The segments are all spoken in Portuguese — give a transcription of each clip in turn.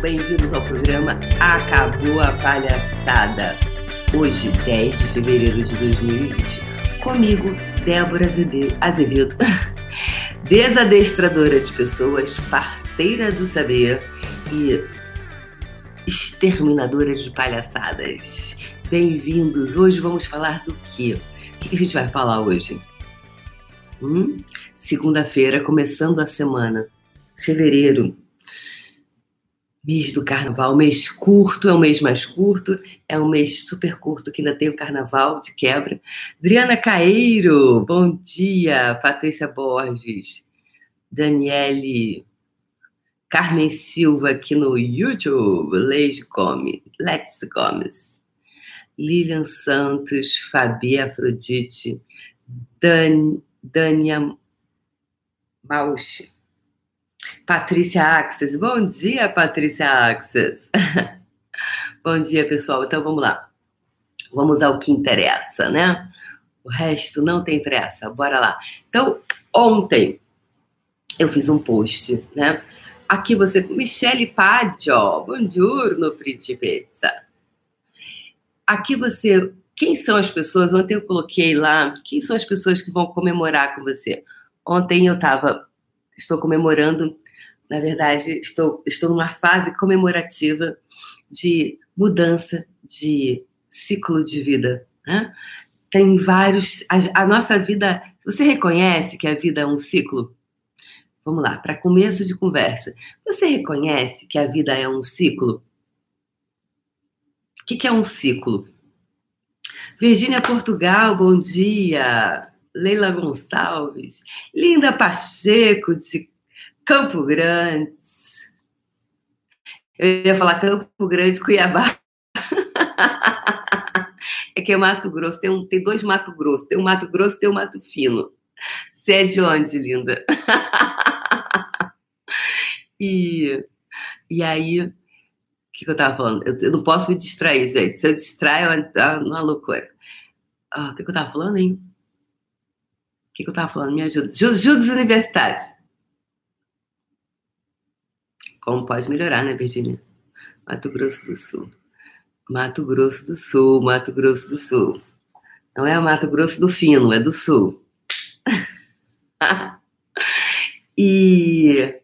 bem-vindos ao programa Acabou a Palhaçada. Hoje, 10 de fevereiro de 2020, comigo, Débora Azevedo, desadestradora de pessoas, parteira do saber e exterminadora de palhaçadas. Bem-vindos! Hoje vamos falar do quê? O que a gente vai falar hoje? Hum? Segunda-feira, começando a semana, fevereiro, mês do carnaval, mês curto, é um mês mais curto, é um mês super curto que ainda tem o carnaval de quebra. Adriana Caeiro, bom dia. Patrícia Borges, Daniele, Carmen Silva aqui no YouTube, Leide Gomes, Lex Gomes, Lilian Santos, Fabi Afrodite, Dan, Dania Mauchi. Patrícia Axes. Bom dia, Patrícia Axes. Bom dia, pessoal. Então vamos lá. Vamos ao que interessa, né? O resto não tem pressa. Bora lá. Então, ontem eu fiz um post, né? Aqui você, Michele Paggio, buongiorno, principessa. Aqui você, quem são as pessoas? Ontem eu coloquei lá, quem são as pessoas que vão comemorar com você? Ontem eu estava estou comemorando, na verdade, estou, estou numa fase comemorativa de mudança de ciclo de vida. Né? Tem vários. A, a nossa vida. Você reconhece que a vida é um ciclo? Vamos lá, para começo de conversa. Você reconhece que a vida é um ciclo? O que, que é um ciclo? Virgínia Portugal, bom dia. Leila Gonçalves, Linda Pacheco de Campo Grande. Eu ia falar Campo Grande, Cuiabá. É que é Mato Grosso, tem, um, tem dois Mato Grosso, tem um Mato Grosso e tem um Mato Fino. Você é de onde, linda? e, e aí, o que, que eu tava falando? Eu, eu, não posso me distrair, gente. Se eu distraio, é uma, loucura. Ah, o que, que eu tava falando, hein? Que, que eu estava falando? Me ajuda. Judos universitários. Como pode melhorar, né, Virginia? Mato Grosso do Sul. Mato Grosso do Sul, Mato Grosso do Sul. Não é o Mato Grosso do Fino, é do Sul. e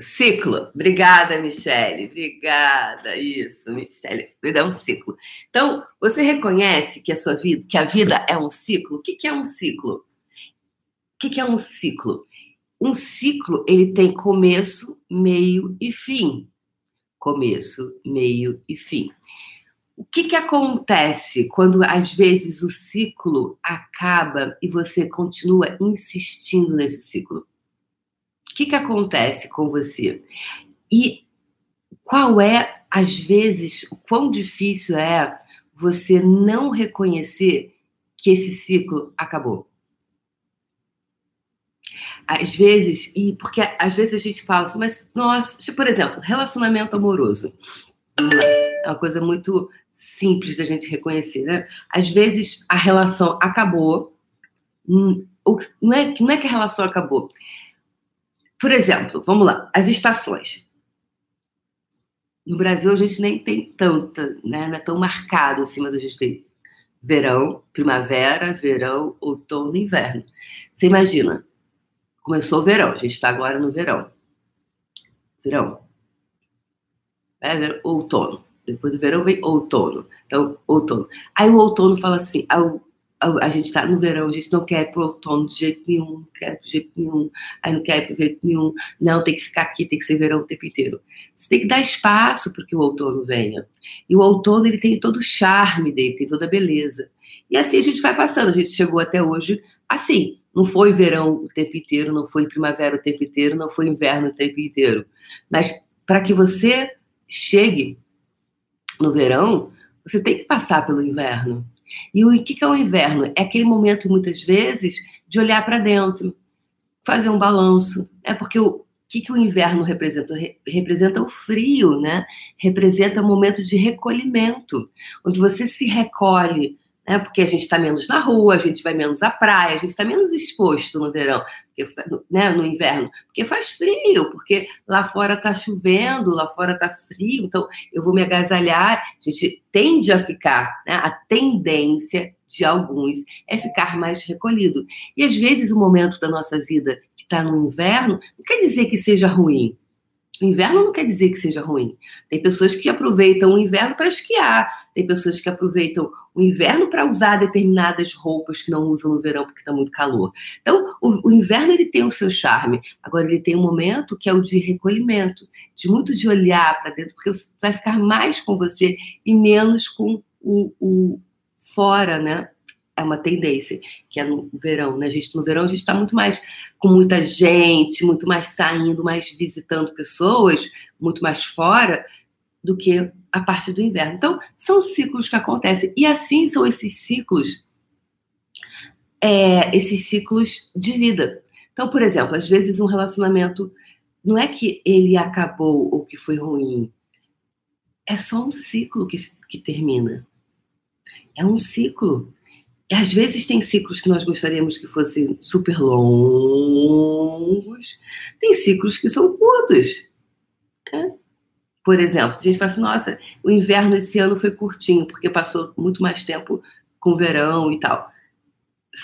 ciclo. Obrigada, Michele. Obrigada. Isso, Michele. Vida é um ciclo. Então, você reconhece que a sua vida, que a vida é um ciclo? O que é um ciclo? Que, que é um ciclo? Um ciclo ele tem começo, meio e fim. Começo, meio e fim. O que, que acontece quando às vezes o ciclo acaba e você continua insistindo nesse ciclo? O que, que acontece com você? E qual é, às vezes, o quão difícil é você não reconhecer que esse ciclo acabou? Às vezes, e porque às vezes a gente fala assim, mas nossa, tipo, por exemplo, relacionamento amoroso. É uma coisa muito simples da gente reconhecer, né? Às vezes a relação acabou, hum, não é, não é que a relação acabou. Por exemplo, vamos lá, as estações. No Brasil a gente nem tem tanta, né? Não é tão marcado assim, mas a gente tem verão, primavera, verão, outono, inverno. Você imagina, Começou o verão, a gente está agora no verão. Verão. É, outono. Depois do verão vem outono. Então, outono. Aí o outono fala assim: a, a, a gente está no verão, a gente não quer ir para o outono de jeito nenhum, não quer de jeito nenhum, aí não quer ir para jeito nenhum. Não, tem que ficar aqui, tem que ser verão o tempo inteiro. Você tem que dar espaço para que o outono venha. E o outono ele tem todo o charme dele, tem toda a beleza. E assim a gente vai passando. A gente chegou até hoje assim. Não foi verão o tempo inteiro, não foi primavera o tempo inteiro, não foi inverno o tempo inteiro. Mas para que você chegue no verão, você tem que passar pelo inverno. E o que é o inverno? É aquele momento, muitas vezes, de olhar para dentro, fazer um balanço. É porque o que, que o inverno representa? representa o frio, né? Representa o momento de recolhimento, onde você se recolhe né? Porque a gente está menos na rua, a gente vai menos à praia, a gente está menos exposto no verão, porque, né, no inverno, porque faz frio, porque lá fora está chovendo, lá fora está frio, então eu vou me agasalhar. A gente tende a ficar, né? A tendência de alguns é ficar mais recolhido. E às vezes o momento da nossa vida que está no inverno não quer dizer que seja ruim. Inverno não quer dizer que seja ruim. Tem pessoas que aproveitam o inverno para esquiar, tem pessoas que aproveitam o inverno para usar determinadas roupas que não usam no verão porque está muito calor. Então, o, o, inverno ele tem o seu charme. Agora, ele tem um momento que é o de recolhimento, de muito de olhar para dentro, porque vai ficar mais com você e menos com o, o fora, né? É uma tendência, que é no verão, né? A gente, no verão a gente está muito mais com muita gente, muito mais saindo, mais visitando pessoas, muito mais fora do que a parte do inverno. Então, são ciclos que acontecem. E assim são esses ciclos, é, esses ciclos de vida. Então, por exemplo, às vezes um relacionamento não é que ele acabou ou que foi ruim. É só um ciclo que, que termina. É um ciclo. Às vezes tem ciclos que nós gostaríamos que fossem super longos, tem ciclos que são curtos. Né? Por exemplo, a gente fala assim, nossa, o inverno esse ano foi curtinho, porque passou muito mais tempo com verão e tal.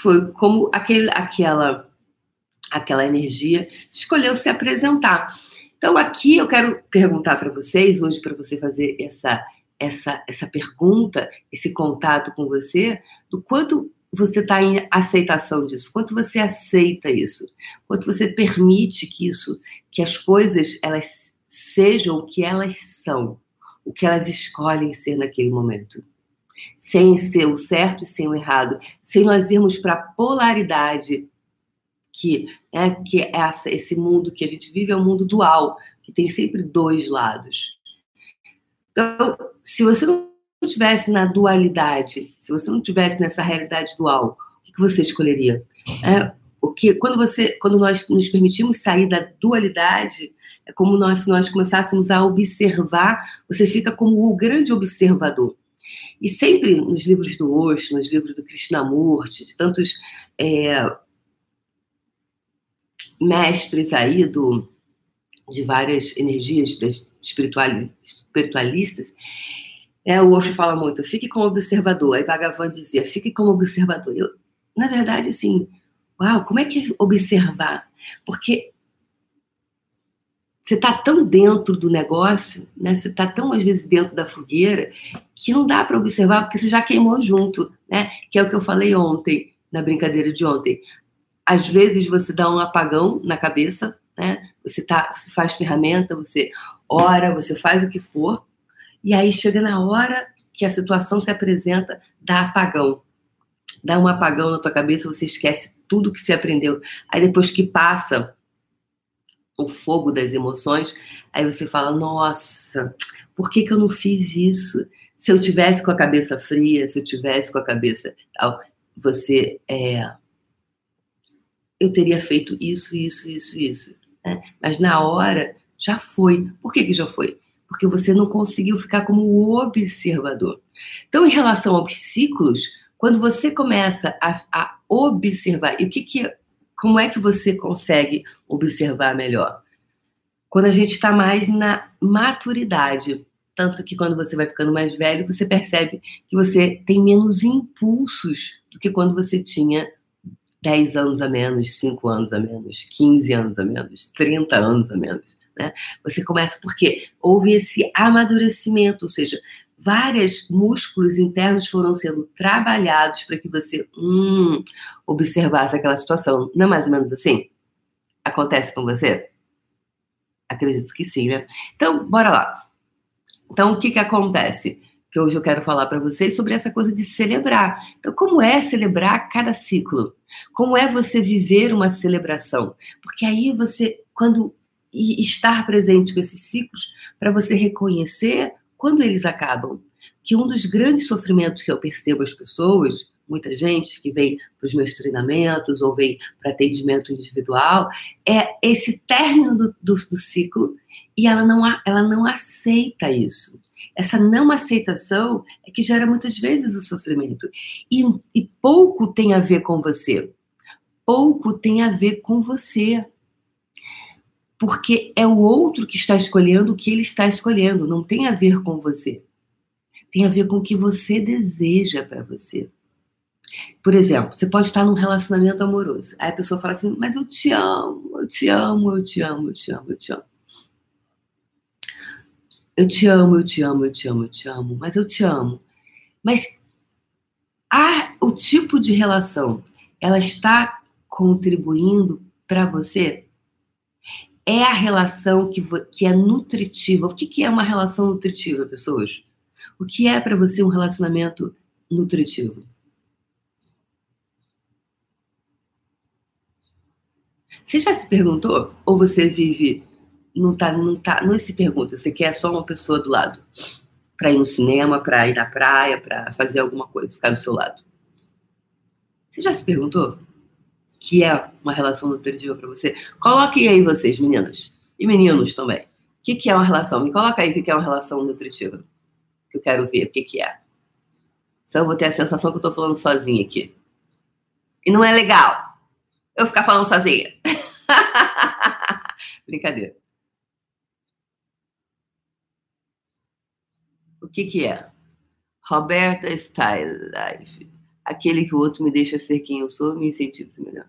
Foi como aquele, aquela, aquela energia escolheu se apresentar. Então, aqui eu quero perguntar para vocês, hoje, para você fazer essa essa, essa pergunta, esse contato com você, do quanto você está em aceitação disso, quanto você aceita isso, quanto você permite que isso, que as coisas elas sejam o que elas são, o que elas escolhem ser naquele momento, sem ser o certo e sem o errado, sem nós irmos para a polaridade que, é que essa, esse mundo que a gente vive é um mundo dual, que tem sempre dois lados. Então, se você não tivesse na dualidade, se você não tivesse nessa realidade dual, o que você escolheria? É, o que quando você, quando nós nos permitimos sair da dualidade, é como nós, se nós começássemos a observar, você fica como o grande observador. E sempre nos livros do Osho, nos livros do Krishnamurti, de tantos é, mestres aí do, de várias energias espiritualistas, é, o Osho fala muito, fique como observador. Aí Bhagavan dizia, fique como observador. Eu, na verdade, assim, uau, como é que é observar? Porque você está tão dentro do negócio, né? Você está tão às vezes dentro da fogueira que não dá para observar porque você já queimou junto, né? Que é o que eu falei ontem na brincadeira de ontem. Às vezes você dá um apagão na cabeça, né? Você tá, você faz ferramenta, você ora, você faz o que for, e aí chega na hora que a situação se apresenta, dá apagão. Dá um apagão na tua cabeça, você esquece tudo que você aprendeu. Aí depois que passa o fogo das emoções, aí você fala: "Nossa, por que que eu não fiz isso? Se eu tivesse com a cabeça fria, se eu tivesse com a cabeça tal, você é eu teria feito isso, isso, isso, isso. Né? Mas na hora já foi. Por que, que já foi? Porque você não conseguiu ficar como observador. Então, em relação aos ciclos, quando você começa a, a observar, e o que, que como é que você consegue observar melhor? Quando a gente está mais na maturidade. Tanto que quando você vai ficando mais velho, você percebe que você tem menos impulsos do que quando você tinha 10 anos a menos, 5 anos a menos, 15 anos a menos, 30 anos a menos. Né? Você começa porque houve esse amadurecimento, ou seja, vários músculos internos foram sendo trabalhados para que você hum, observasse aquela situação. Não é mais ou menos assim? Acontece com você? Acredito que sim, né? Então, bora lá. Então, o que, que acontece? Que hoje eu quero falar para vocês sobre essa coisa de celebrar. Então, como é celebrar cada ciclo? Como é você viver uma celebração? Porque aí você, quando e estar presente com esses ciclos para você reconhecer quando eles acabam. Que um dos grandes sofrimentos que eu percebo as pessoas, muita gente que vem para os meus treinamentos ou vem para atendimento individual, é esse término do, do, do ciclo e ela não, ela não aceita isso. Essa não aceitação é que gera muitas vezes o sofrimento. E, e pouco tem a ver com você. Pouco tem a ver com você. Porque é o outro que está escolhendo o que ele está escolhendo, não tem a ver com você. Tem a ver com o que você deseja para você. Por exemplo, você pode estar num relacionamento amoroso. Aí a pessoa fala assim: Mas eu te amo, eu te amo, eu te amo, eu te amo, eu te amo. Eu te amo, eu te amo, eu te amo, eu te amo, mas eu te amo. Mas a, o tipo de relação, ela está contribuindo para você? É a relação que, que é nutritiva. O que, que é uma relação nutritiva, pessoas? O que é para você um relacionamento nutritivo? Você já se perguntou? Ou você vive, não tá, não tá, não se pergunta, você quer só uma pessoa do lado para ir no cinema, para ir na praia, para fazer alguma coisa, ficar do seu lado. Você já se perguntou que é uma relação nutritiva para você? Coloquem aí vocês, meninas e meninos também. O que, que é uma relação? Me coloca aí o que, que é uma relação nutritiva. Que eu quero ver o que, que é. Só eu vou ter a sensação que eu estou falando sozinha aqui. E não é legal eu ficar falando sozinha. Brincadeira. O que que é? Roberta Style Life. Aquele que o outro me deixa ser quem eu sou, me incentiva a ser melhor.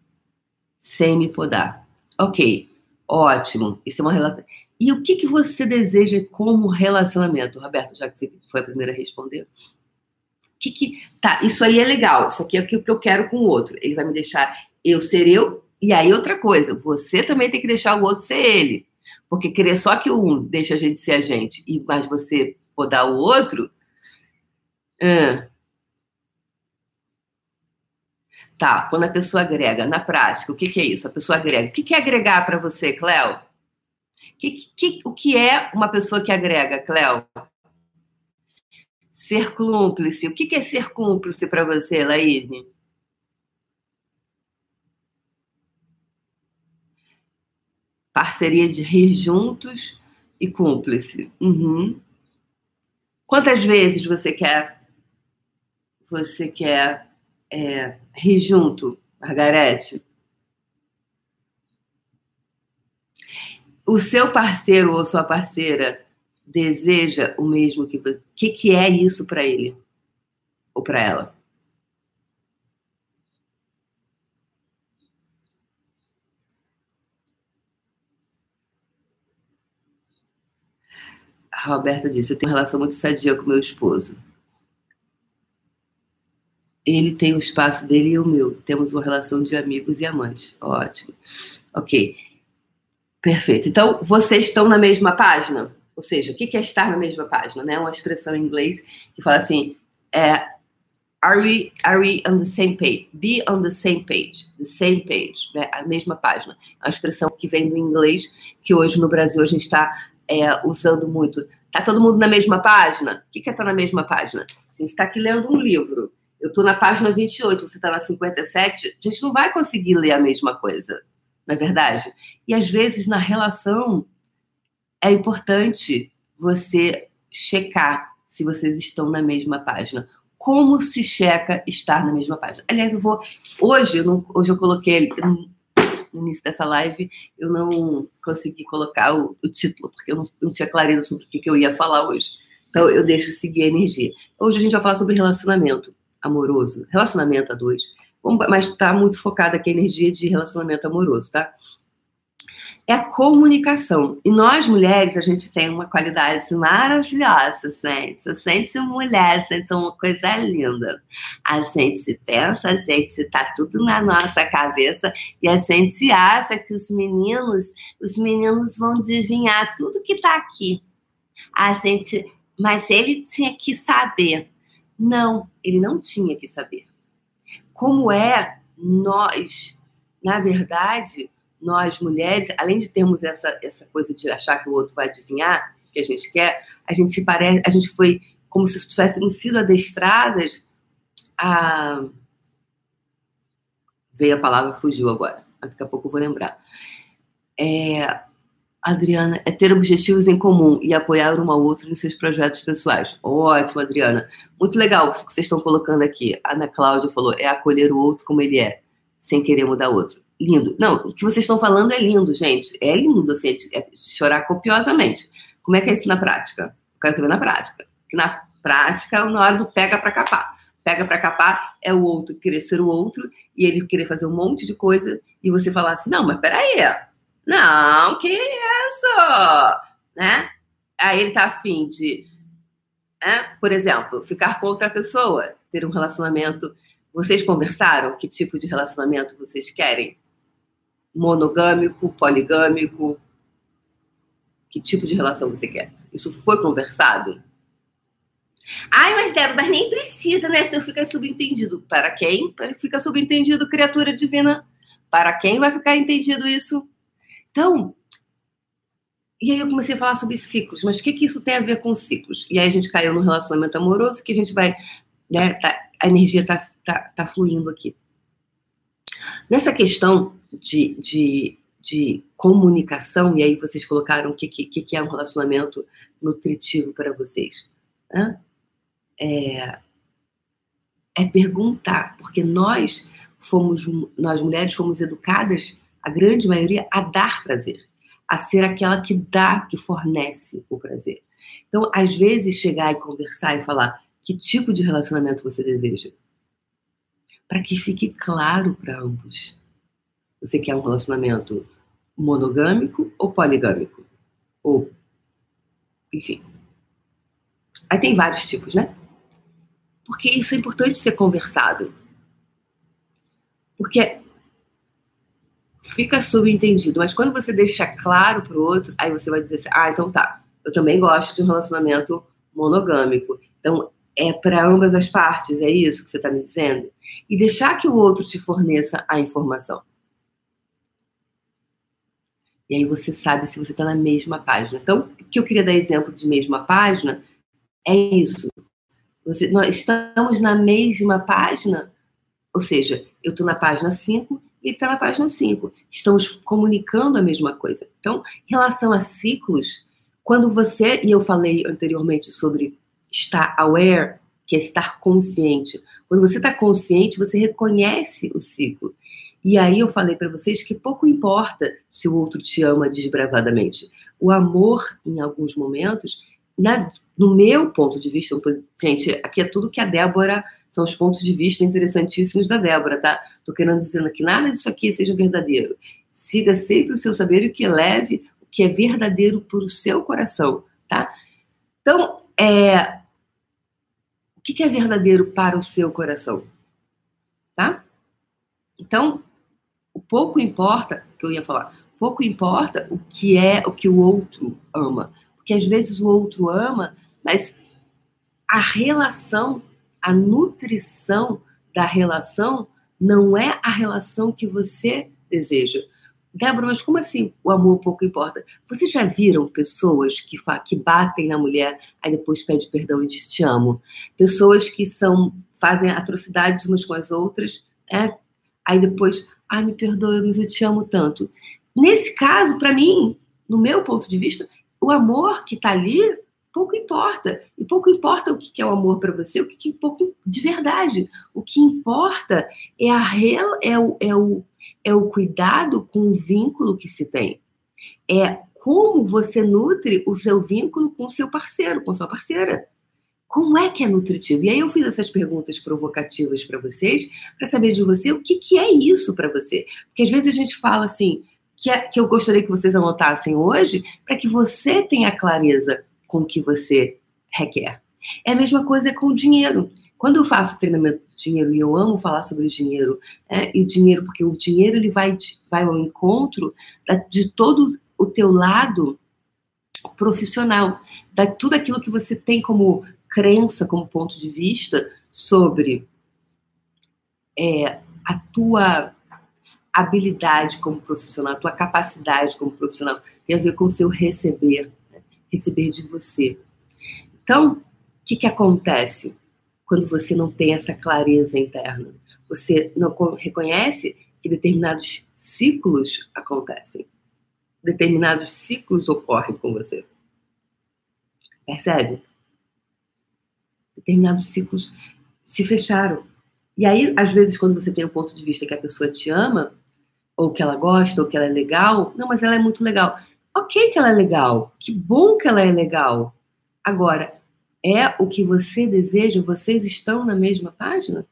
Sem me podar. Ok, ótimo. Isso é uma relação. E o que, que você deseja como relacionamento, Roberto, já que você foi a primeira a responder? Que que tá? Isso aí é legal. Isso aqui é o que eu quero com o outro. Ele vai me deixar eu ser eu e aí, outra coisa, você também tem que deixar o outro ser ele. Porque querer só que um deixa a gente ser a gente, e mas você podar o outro. Tá, quando a pessoa agrega, na prática, o que, que é isso? A pessoa agrega. O que, que é agregar para você, Cléo? Que, que, o que é uma pessoa que agrega, Cléo? Ser cúmplice. O que, que é ser cúmplice para você, Laíne? Parceria de rir juntos e cúmplice. Uhum. Quantas vezes você quer você quer é, rir junto, Margarete? O seu parceiro ou sua parceira deseja o mesmo que você. O que, que é isso para ele ou para ela? A Roberta disse: Eu tenho uma relação muito sadia com meu esposo. Ele tem o espaço dele e o meu. Temos uma relação de amigos e amantes. Ótimo. Ok. Perfeito. Então, vocês estão na mesma página? Ou seja, o que é estar na mesma página? Né? Uma expressão em inglês que fala assim: é, are, we, are we on the same page? Be on the same page. The same page. Né? A mesma página. É uma expressão que vem do inglês, que hoje no Brasil a gente está é, usando muito. Tá todo mundo na mesma página? O que, que é estar tá na mesma página? A gente está aqui lendo um livro. Eu estou na página 28, você está na 57. A gente não vai conseguir ler a mesma coisa, não é verdade? E às vezes na relação é importante você checar se vocês estão na mesma página. Como se checa estar na mesma página? Aliás, eu vou. Hoje eu, não, hoje eu coloquei no início dessa live, eu não consegui colocar o, o título, porque eu não, não, tinha clareza sobre o que, que eu ia falar hoje. Então, eu deixo seguir a energia. Hoje a gente vai falar sobre relacionamento amoroso, relacionamento a dois, mas está muito focada aqui a energia de relacionamento amoroso, tá? É a comunicação. E nós, mulheres, a gente tem uma qualidade maravilhosa, gente. A gente mulher, é uma coisa linda. A gente pensa, a gente tá tudo na nossa cabeça e a gente acha que os meninos, os meninos vão adivinhar tudo que tá aqui. A gente, mas ele tinha que saber. Não, ele não tinha que saber. Como é nós, na verdade, nós mulheres, além de termos essa, essa coisa de achar que o outro vai adivinhar o que a gente quer, a gente parece, a gente foi como se tivéssemos sido adestradas a Veio a palavra, fugiu agora. Daqui a pouco eu vou lembrar. É, Adriana, é ter objetivos em comum e apoiar um ao outro nos seus projetos pessoais. Ótimo, Adriana. Muito legal o que vocês estão colocando aqui. A Ana Cláudia falou, é acolher o outro como ele é, sem querer mudar o outro. Lindo. Não, o que vocês estão falando é lindo, gente. É lindo, assim, é chorar copiosamente. Como é que é isso na prática? Eu quero saber na prática. Que na prática, na hora do pega para capar. Pega para capar é o outro querer ser o outro e ele querer fazer um monte de coisa e você falar assim, não, mas peraí, não, que isso? Né? Aí ele tá afim de, né? por exemplo, ficar com outra pessoa, ter um relacionamento. Vocês conversaram que tipo de relacionamento vocês querem? Monogâmico, poligâmico? Que tipo de relação você quer? Isso foi conversado? Ai, mas Débora, mas nem precisa, né? Se fica subentendido. Para quem? Para fica subentendido, criatura divina. Para quem vai ficar entendido isso? Então, e aí eu comecei a falar sobre ciclos, mas o que, que isso tem a ver com ciclos? E aí a gente caiu no relacionamento amoroso que a gente vai, né, tá, a energia tá, tá, tá fluindo aqui. Nessa questão de, de, de comunicação, e aí vocês colocaram o que, que, que é um relacionamento nutritivo para vocês. Né? É, é perguntar, porque nós fomos, nós mulheres fomos educadas a grande maioria, a dar prazer, a ser aquela que dá, que fornece o prazer. Então, às vezes, chegar e conversar e falar que tipo de relacionamento você deseja, para que fique claro para ambos. Você quer um relacionamento monogâmico ou poligâmico? Ou, enfim. Aí tem vários tipos, né? Porque isso é importante ser conversado. Porque fica subentendido. Mas quando você deixa claro para o outro, aí você vai dizer assim: ah, então tá, eu também gosto de um relacionamento monogâmico. Então é para ambas as partes, é isso que você está me dizendo? E deixar que o outro te forneça a informação. E aí você sabe se você está na mesma página. Então, o que eu queria dar exemplo de mesma página é isso. Você, nós estamos na mesma página, ou seja, eu estou na página 5 e está na página 5. Estamos comunicando a mesma coisa. Então, em relação a ciclos, quando você, e eu falei anteriormente sobre estar aware, que é estar consciente. Quando você está consciente, você reconhece o ciclo. E aí eu falei para vocês que pouco importa se o outro te ama desbravadamente. O amor, em alguns momentos, na, no meu ponto de vista, tô, gente, aqui é tudo que a Débora são os pontos de vista interessantíssimos da Débora, tá? Tô querendo dizer que nada disso aqui seja verdadeiro. Siga sempre o seu saber e o que leve o que é verdadeiro para o seu coração, tá? Então, é... o que é verdadeiro para o seu coração? Tá? Então, pouco importa, que eu ia falar, pouco importa o que é o que o outro ama. Porque às vezes o outro ama, mas a relação a nutrição da relação não é a relação que você deseja. Débora, mas como assim o amor pouco importa? Vocês já viram pessoas que, que batem na mulher, aí depois pede perdão e diz te amo? Pessoas que são fazem atrocidades umas com as outras, é? Aí depois, ai, me perdoe, mas eu te amo tanto. Nesse caso, para mim, no meu ponto de vista, o amor que está ali pouco importa. E pouco importa o que é o amor para você, o que, pouco de verdade. O que importa é, a, é, o, é, o, é o cuidado com o vínculo que se tem. É como você nutre o seu vínculo com o seu parceiro, com sua parceira. Como é que é nutritivo? E aí eu fiz essas perguntas provocativas para vocês, para saber de você o que, que é isso para você. Porque às vezes a gente fala assim, que, é, que eu gostaria que vocês anotassem hoje, para que você tenha clareza com o que você requer. É a mesma coisa com o dinheiro. Quando eu faço treinamento de dinheiro e eu amo falar sobre dinheiro, é, e o dinheiro, porque o dinheiro ele vai, vai ao encontro de todo o teu lado profissional, da tudo aquilo que você tem como crença, como ponto de vista sobre é, a tua habilidade como profissional, a tua capacidade como profissional, tem a ver com o seu receber receber de você. Então, o que, que acontece quando você não tem essa clareza interna? Você não reconhece que determinados ciclos acontecem. Determinados ciclos ocorrem com você. Percebe? Determinados ciclos se fecharam. E aí, às vezes, quando você tem o ponto de vista que a pessoa te ama, ou que ela gosta, ou que ela é legal, não, mas ela é muito legal. Ok que ela é legal, que bom que ela é legal. Agora, é o que você deseja? Vocês estão na mesma página?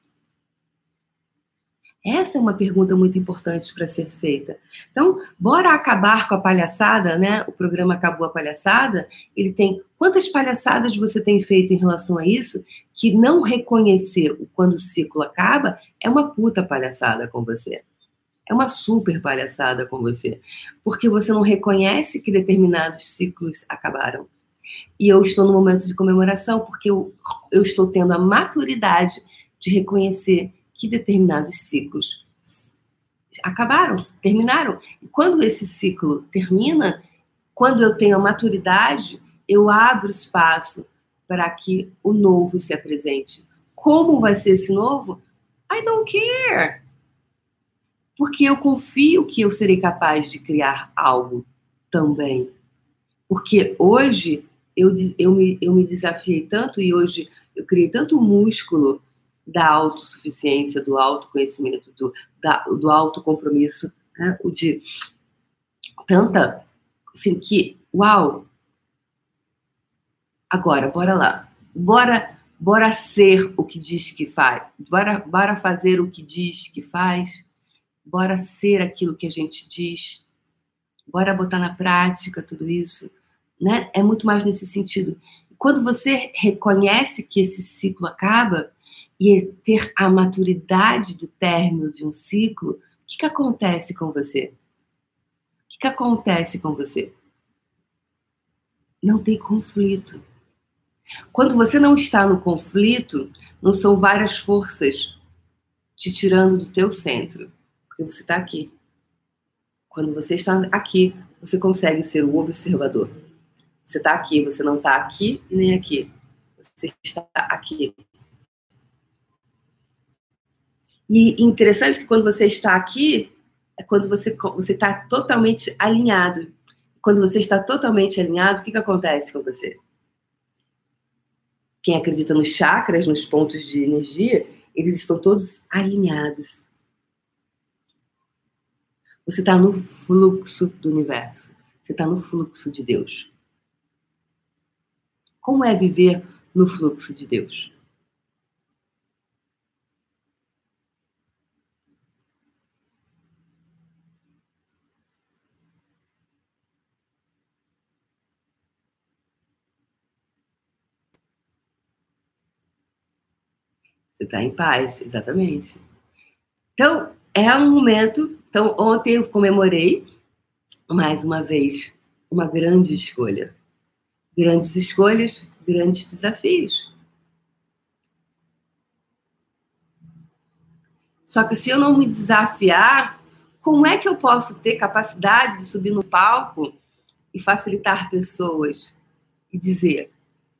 Essa é uma pergunta muito importante para ser feita. Então, bora acabar com a palhaçada, né? O programa Acabou a Palhaçada. Ele tem quantas palhaçadas você tem feito em relação a isso que não reconhecer quando o ciclo acaba é uma puta palhaçada com você. É uma super palhaçada com você, porque você não reconhece que determinados ciclos acabaram. E eu estou no momento de comemoração porque eu, eu estou tendo a maturidade de reconhecer que determinados ciclos acabaram, terminaram. E quando esse ciclo termina, quando eu tenho a maturidade, eu abro espaço para que o novo se apresente. Como vai ser esse novo? I don't care. Porque eu confio que eu serei capaz de criar algo também. Porque hoje eu, eu, me, eu me desafiei tanto e hoje eu criei tanto músculo da autossuficiência, do autoconhecimento, do, da, do autocompromisso, né? o de tanta, assim, que, uau! Agora, bora lá. Bora, bora ser o que diz que faz. Bora, bora fazer o que diz que faz. Bora ser aquilo que a gente diz. Bora botar na prática tudo isso. Né? É muito mais nesse sentido. Quando você reconhece que esse ciclo acaba, e ter a maturidade do término de um ciclo, o que, que acontece com você? O que, que acontece com você? Não tem conflito. Quando você não está no conflito, não são várias forças te tirando do teu centro, porque você está aqui. Quando você está aqui, você consegue ser o observador. Você está aqui, você não está aqui e nem aqui. Você está aqui. E interessante que quando você está aqui, é quando você você está totalmente alinhado. Quando você está totalmente alinhado, o que, que acontece com você? Quem acredita nos chakras, nos pontos de energia, eles estão todos alinhados. Você está no fluxo do universo. Você está no fluxo de Deus. Como é viver no fluxo de Deus? Você está em paz, exatamente. Então, é um momento. Então, ontem eu comemorei, mais uma vez, uma grande escolha. Grandes escolhas, grandes desafios. Só que se eu não me desafiar, como é que eu posso ter capacidade de subir no palco e facilitar pessoas e dizer: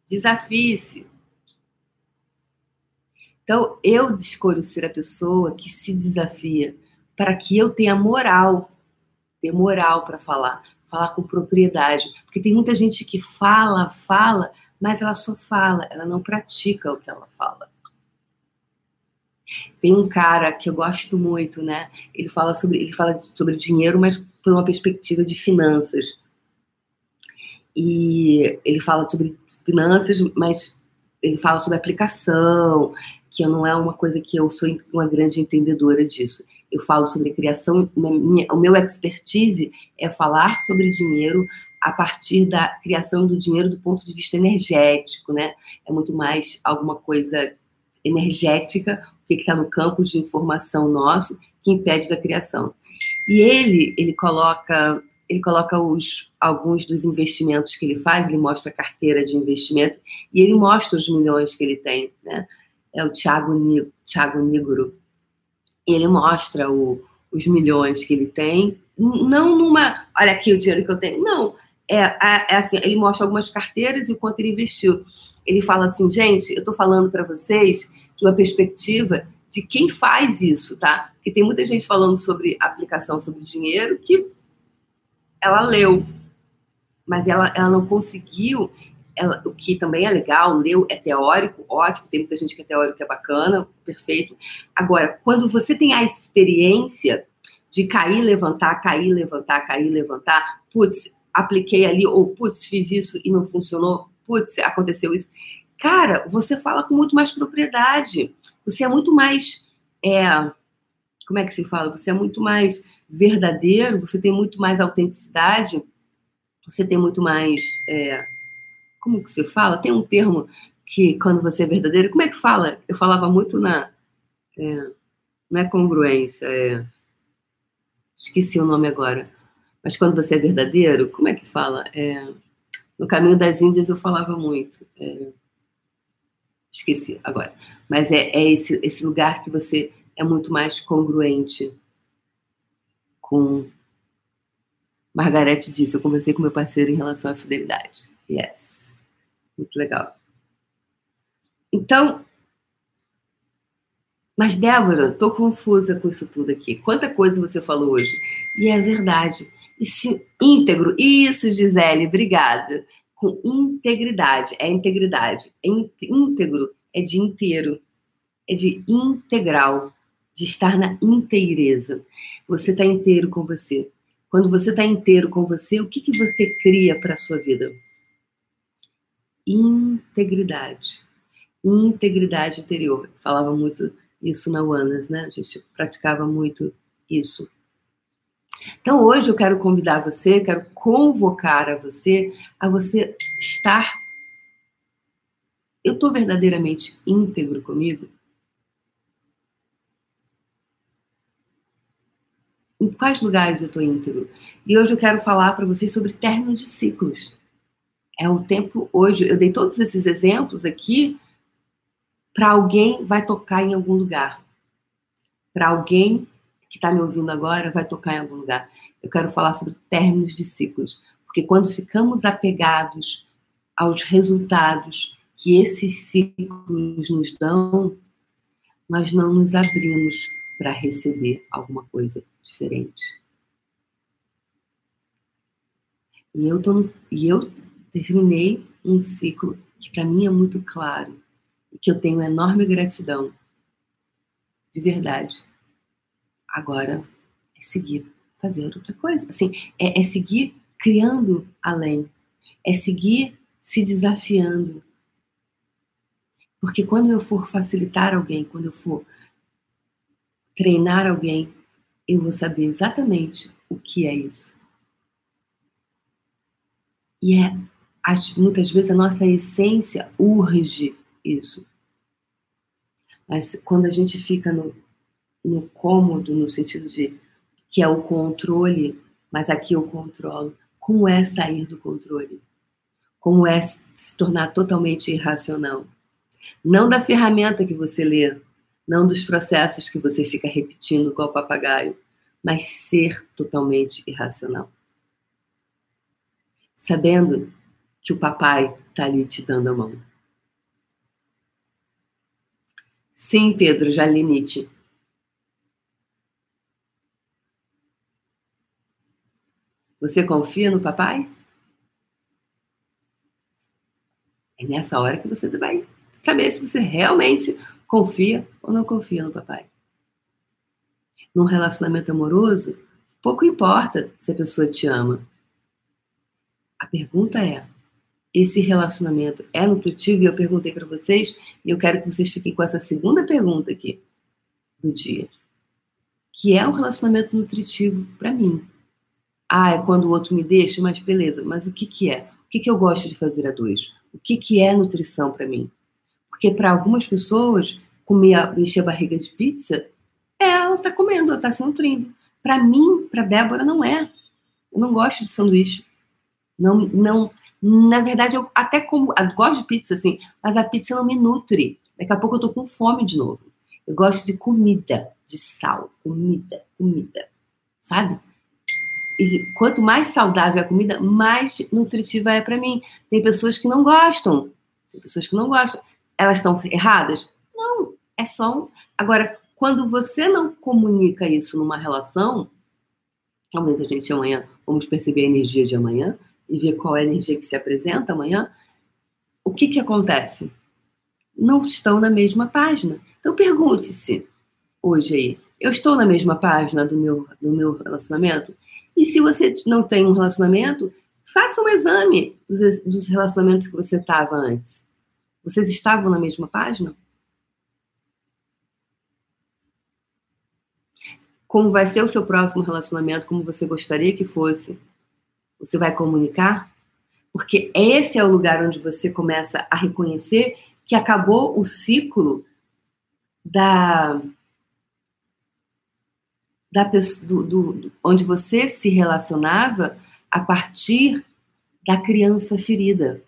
desafie-se, então, eu escolho ser a pessoa que se desafia para que eu tenha moral, ter moral para falar, falar com propriedade. Porque tem muita gente que fala, fala, mas ela só fala, ela não pratica o que ela fala. Tem um cara que eu gosto muito, né? Ele fala sobre, ele fala sobre dinheiro, mas por uma perspectiva de finanças. E ele fala sobre finanças, mas ele fala sobre aplicação, que não é uma coisa que eu sou uma grande entendedora disso. Eu falo sobre criação, minha, o meu expertise é falar sobre dinheiro a partir da criação do dinheiro do ponto de vista energético, né? É muito mais alguma coisa energética, que está no campo de informação nosso, que impede da criação. E ele, ele coloca, ele coloca os, alguns dos investimentos que ele faz, ele mostra a carteira de investimento e ele mostra os milhões que ele tem, né? É o Thiago, Thiago Nigro. Ele mostra o, os milhões que ele tem, não numa, olha aqui o dinheiro que eu tenho, não. É, é, é assim, ele mostra algumas carteiras e quanto ele investiu. Ele fala assim, gente, eu estou falando para vocês de uma perspectiva de quem faz isso, tá? Porque tem muita gente falando sobre aplicação sobre dinheiro que ela leu, mas ela, ela não conseguiu. Ela, o que também é legal, leu, é teórico, ótimo, tem muita gente que é teórico, que é bacana, perfeito. Agora, quando você tem a experiência de cair, levantar, cair, levantar, cair, levantar, putz, apliquei ali, ou putz, fiz isso e não funcionou, putz, aconteceu isso. Cara, você fala com muito mais propriedade. Você é muito mais. É, como é que se fala? Você é muito mais verdadeiro, você tem muito mais autenticidade, você tem muito mais. É, como que se fala? Tem um termo que quando você é verdadeiro, como é que fala? Eu falava muito na. É, não é congruência, é, esqueci o nome agora. Mas quando você é verdadeiro, como é que fala? É, no caminho das Índias eu falava muito. É, esqueci agora. Mas é, é esse, esse lugar que você é muito mais congruente com. Margarete disse: Eu conversei com meu parceiro em relação à fidelidade. Yes. Muito legal. Então. Mas, Débora, tô confusa com isso tudo aqui. Quanta coisa você falou hoje. E é verdade. E se, íntegro. Isso, Gisele, obrigada com integridade. É integridade. É íntegro é de inteiro, é de integral, de estar na inteireza. Você está inteiro com você. Quando você está inteiro com você, o que, que você cria para a sua vida? Integridade. Integridade interior. Falava muito isso na UANAS, né? A gente praticava muito isso. Então hoje eu quero convidar você, quero convocar a você a você estar. Eu estou verdadeiramente íntegro comigo? Em quais lugares eu estou íntegro? E hoje eu quero falar para vocês sobre términos de ciclos. É o tempo hoje. Eu dei todos esses exemplos aqui para alguém vai tocar em algum lugar. Para alguém que está me ouvindo agora vai tocar em algum lugar. Eu quero falar sobre términos de ciclos, porque quando ficamos apegados aos resultados que esses ciclos nos dão, nós não nos abrimos para receber alguma coisa diferente. E eu, tô e eu terminei um ciclo que para mim é muito claro e que eu tenho enorme gratidão, de verdade Agora é seguir fazer outra coisa. Assim, é, é seguir criando além. É seguir se desafiando. Porque quando eu for facilitar alguém, quando eu for treinar alguém, eu vou saber exatamente o que é isso. E é, muitas vezes a nossa essência urge isso. Mas quando a gente fica no no cômodo, no sentido de que é o controle, mas aqui eu controlo. Como é sair do controle? Como é se tornar totalmente irracional? Não da ferramenta que você lê, não dos processos que você fica repetindo igual papagaio, mas ser totalmente irracional. Sabendo que o papai está ali te dando a mão. Sim, Pedro Jalinite, Você confia no papai? É nessa hora que você vai saber se você realmente confia ou não confia no papai. Num relacionamento amoroso, pouco importa se a pessoa te ama. A pergunta é: esse relacionamento é nutritivo? E eu perguntei para vocês, e eu quero que vocês fiquem com essa segunda pergunta aqui do dia. Que é um relacionamento nutritivo para mim? Ah, é quando o outro me deixa, mas beleza. Mas o que, que é? O que, que eu gosto de fazer a dois? O que, que é nutrição para mim? Porque para algumas pessoas, comer, encher a barriga de pizza, é, ela está comendo, ela está se nutrindo. Para mim, para Débora, não é. Eu não gosto de sanduíche. Não, não. Na verdade, eu até como, eu gosto de pizza, assim, mas a pizza não me nutre. Daqui a pouco eu tô com fome de novo. Eu gosto de comida, de sal, comida, comida, sabe? e quanto mais saudável a comida, mais nutritiva é para mim. Tem pessoas que não gostam. Tem pessoas que não gostam. Elas estão erradas? Não, é só um... Agora, quando você não comunica isso numa relação, talvez a gente amanhã vamos perceber a energia de amanhã e ver qual é a energia que se apresenta amanhã. O que que acontece? Não estão na mesma página. Então pergunte-se hoje aí, eu estou na mesma página do meu, do meu relacionamento? E se você não tem um relacionamento, faça um exame dos, dos relacionamentos que você estava antes. Vocês estavam na mesma página? Como vai ser o seu próximo relacionamento, como você gostaria que fosse? Você vai comunicar? Porque esse é o lugar onde você começa a reconhecer que acabou o ciclo da da do, do, onde você se relacionava a partir da criança ferida.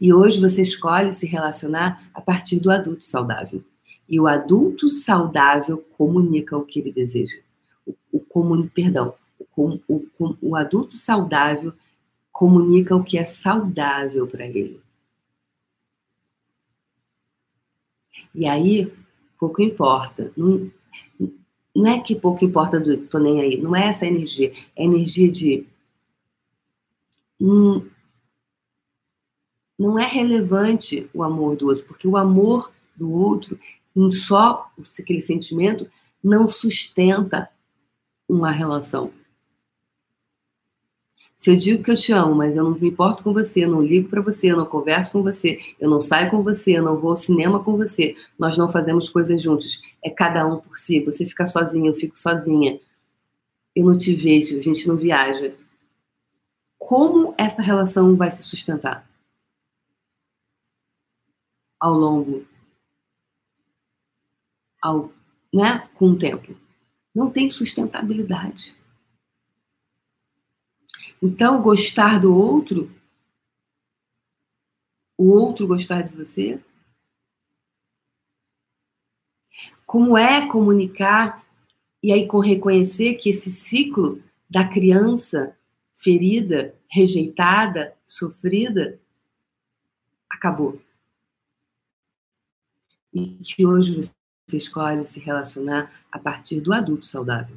E hoje você escolhe se relacionar a partir do adulto saudável. E o adulto saudável comunica o que ele deseja. O, o comun, perdão, o, o, o adulto saudável comunica o que é saudável para ele. E aí, pouco importa. Não, não é que pouco importa do tô nem aí. Não é essa energia. É energia de. Hum, não é relevante o amor do outro, porque o amor do outro, em só aquele sentimento, não sustenta uma relação. Se eu digo que eu te amo, mas eu não me importo com você, não ligo para você, não converso com você, eu não saio com você, não vou ao cinema com você, nós não fazemos coisas juntos, é cada um por si, você fica sozinha, eu fico sozinha, eu não te vejo, a gente não viaja. Como essa relação vai se sustentar? Ao longo, ao, né, com o tempo. Não tem sustentabilidade. Então, gostar do outro, o outro gostar de você, como é comunicar e aí reconhecer que esse ciclo da criança ferida, rejeitada, sofrida, acabou. E que hoje você escolhe se relacionar a partir do adulto saudável.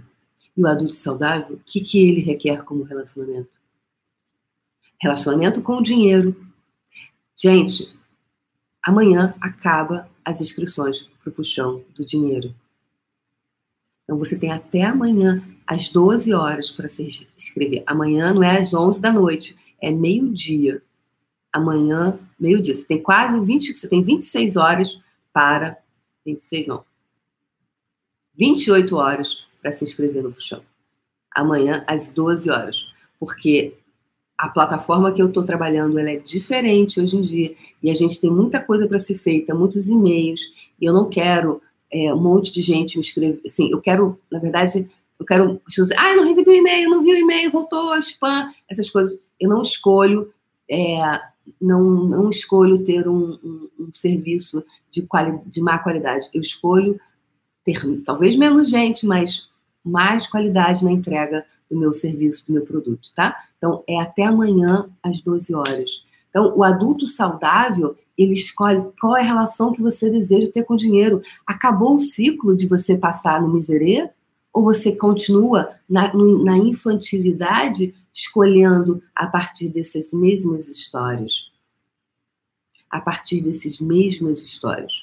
E o adulto saudável, o que, que ele requer como relacionamento? Relacionamento com o dinheiro. Gente, amanhã acaba as inscrições para o puxão do dinheiro. Então você tem até amanhã, às 12 horas, para se inscrever. Amanhã não é às 11 da noite, é meio-dia. Amanhã, meio-dia. Você tem quase 20, você tem 26 horas para. 26 não. 28 horas para se inscrever no Puxão. Amanhã, às 12 horas. Porque a plataforma que eu estou trabalhando ela é diferente hoje em dia. E a gente tem muita coisa para ser feita, muitos e-mails. E eu não quero é, um monte de gente me escrever. Assim, eu quero, na verdade, eu quero. Ah, não recebi o e-mail, não vi o e-mail, voltou, spam, essas coisas. Eu não escolho. É, não, não escolho ter um, um, um serviço de, quali, de má qualidade. Eu escolho ter talvez menos gente, mas mais qualidade na entrega do meu serviço, do meu produto, tá? Então, é até amanhã às 12 horas. Então, o adulto saudável, ele escolhe qual é a relação que você deseja ter com o dinheiro. Acabou o ciclo de você passar no miserê? Ou você continua na, na infantilidade, escolhendo a partir dessas mesmas histórias? A partir dessas mesmas histórias.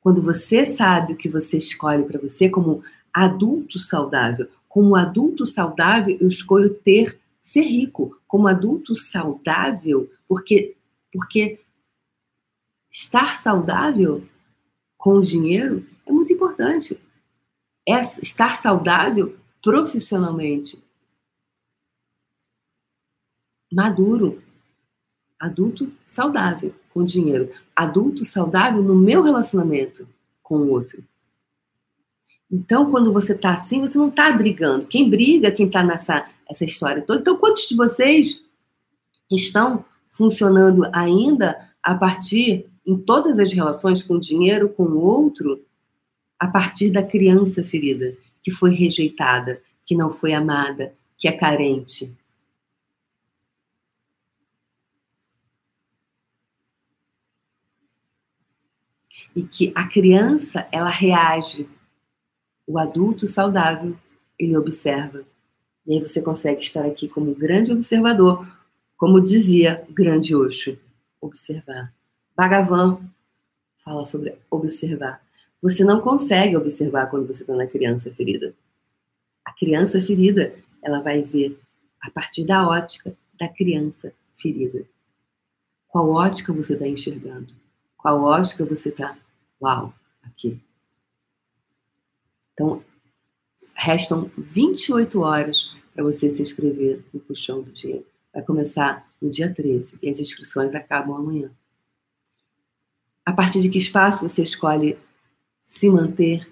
Quando você sabe o que você escolhe para você como adulto saudável, como adulto saudável, eu escolho ter ser rico. Como adulto saudável, porque porque estar saudável com o dinheiro é muito importante. É estar saudável profissionalmente. Maduro. Adulto saudável com dinheiro. Adulto saudável no meu relacionamento com o outro. Então, quando você está assim, você não está brigando. Quem briga, quem está nessa essa história toda. Então, quantos de vocês estão funcionando ainda a partir, em todas as relações com o dinheiro, com o outro, a partir da criança ferida, que foi rejeitada, que não foi amada, que é carente? e que a criança ela reage. O adulto saudável ele observa. E aí você consegue estar aqui como grande observador, como dizia grande Osho, observar. Bhagavan fala sobre observar. Você não consegue observar quando você está na criança ferida. A criança ferida, ela vai ver a partir da ótica da criança ferida. Qual ótica você está enxergando? Qual ótica você está? Uau, aqui. Então, restam 28 horas para você se inscrever no Puxão do Dinheiro. Vai começar no dia 13 e as inscrições acabam amanhã. A partir de que espaço você escolhe se manter?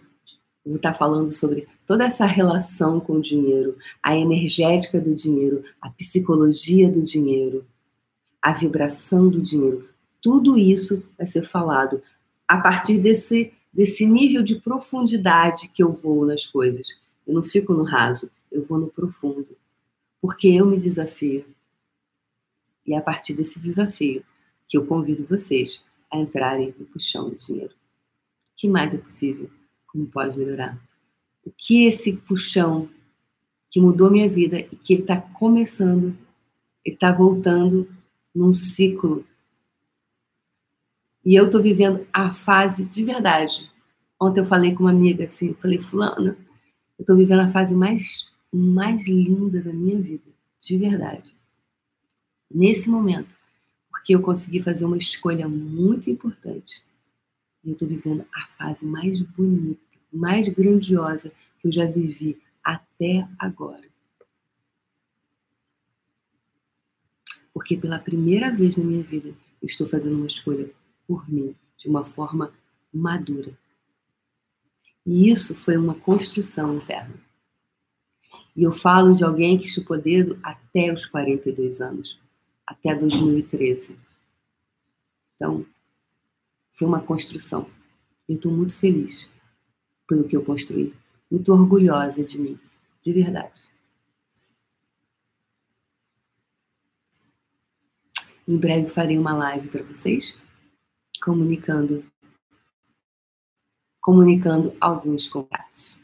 vou estar falando sobre toda essa relação com o dinheiro, a energética do dinheiro, a psicologia do dinheiro, a vibração do dinheiro. Tudo isso vai ser falado a partir desse, desse nível de profundidade que eu vou nas coisas. Eu não fico no raso, eu vou no profundo. Porque eu me desafio. E é a partir desse desafio que eu convido vocês a entrarem no puxão do dinheiro. O que mais é possível? Como pode melhorar? O que esse puxão que mudou minha vida e que ele está começando, ele está voltando num ciclo. E eu estou vivendo a fase de verdade. Ontem eu falei com uma amiga assim, falei, fulana, eu estou vivendo a fase mais, mais linda da minha vida, de verdade. Nesse momento, porque eu consegui fazer uma escolha muito importante. E eu estou vivendo a fase mais bonita, mais grandiosa que eu já vivi até agora. Porque pela primeira vez na minha vida, eu estou fazendo uma escolha por mim, de uma forma madura. E isso foi uma construção interna. E eu falo de alguém que chupou dedo até os 42 anos até 2013. Então, foi uma construção. Eu estou muito feliz pelo que eu construí, muito orgulhosa de mim, de verdade. Em breve farei uma live para vocês, comunicando comunicando alguns contatos.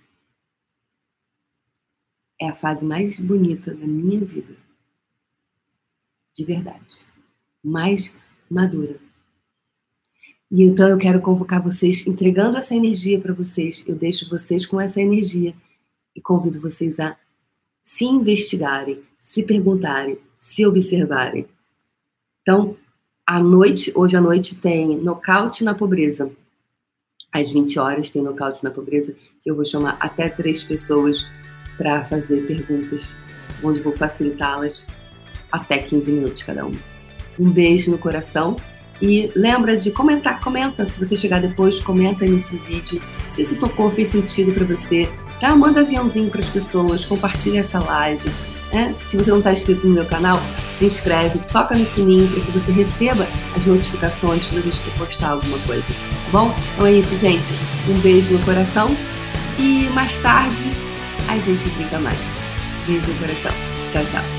É a fase mais bonita da minha vida de verdade, mais madura. E então eu quero convocar vocês, entregando essa energia para vocês. Eu deixo vocês com essa energia e convido vocês a se investigarem, se perguntarem, se observarem. Então, à noite, hoje à noite tem nocaute na pobreza. Às 20 horas tem nocaute na pobreza, eu vou chamar até três pessoas para fazer perguntas, onde vou facilitá-las até 15 minutos cada um. Um beijo no coração e lembra de comentar, comenta se você chegar depois, comenta nesse vídeo se isso tocou, fez sentido para você. Tá? Manda aviãozinho para as pessoas, compartilha essa live. Né? Se você não está inscrito no meu canal, se inscreve, toca no sininho para que você receba as notificações toda vez que eu postar alguma coisa. Tá bom? Então é isso, gente. Um beijo no coração e mais tarde a gente brinca mais. Beijo no coração. Tchau, tchau.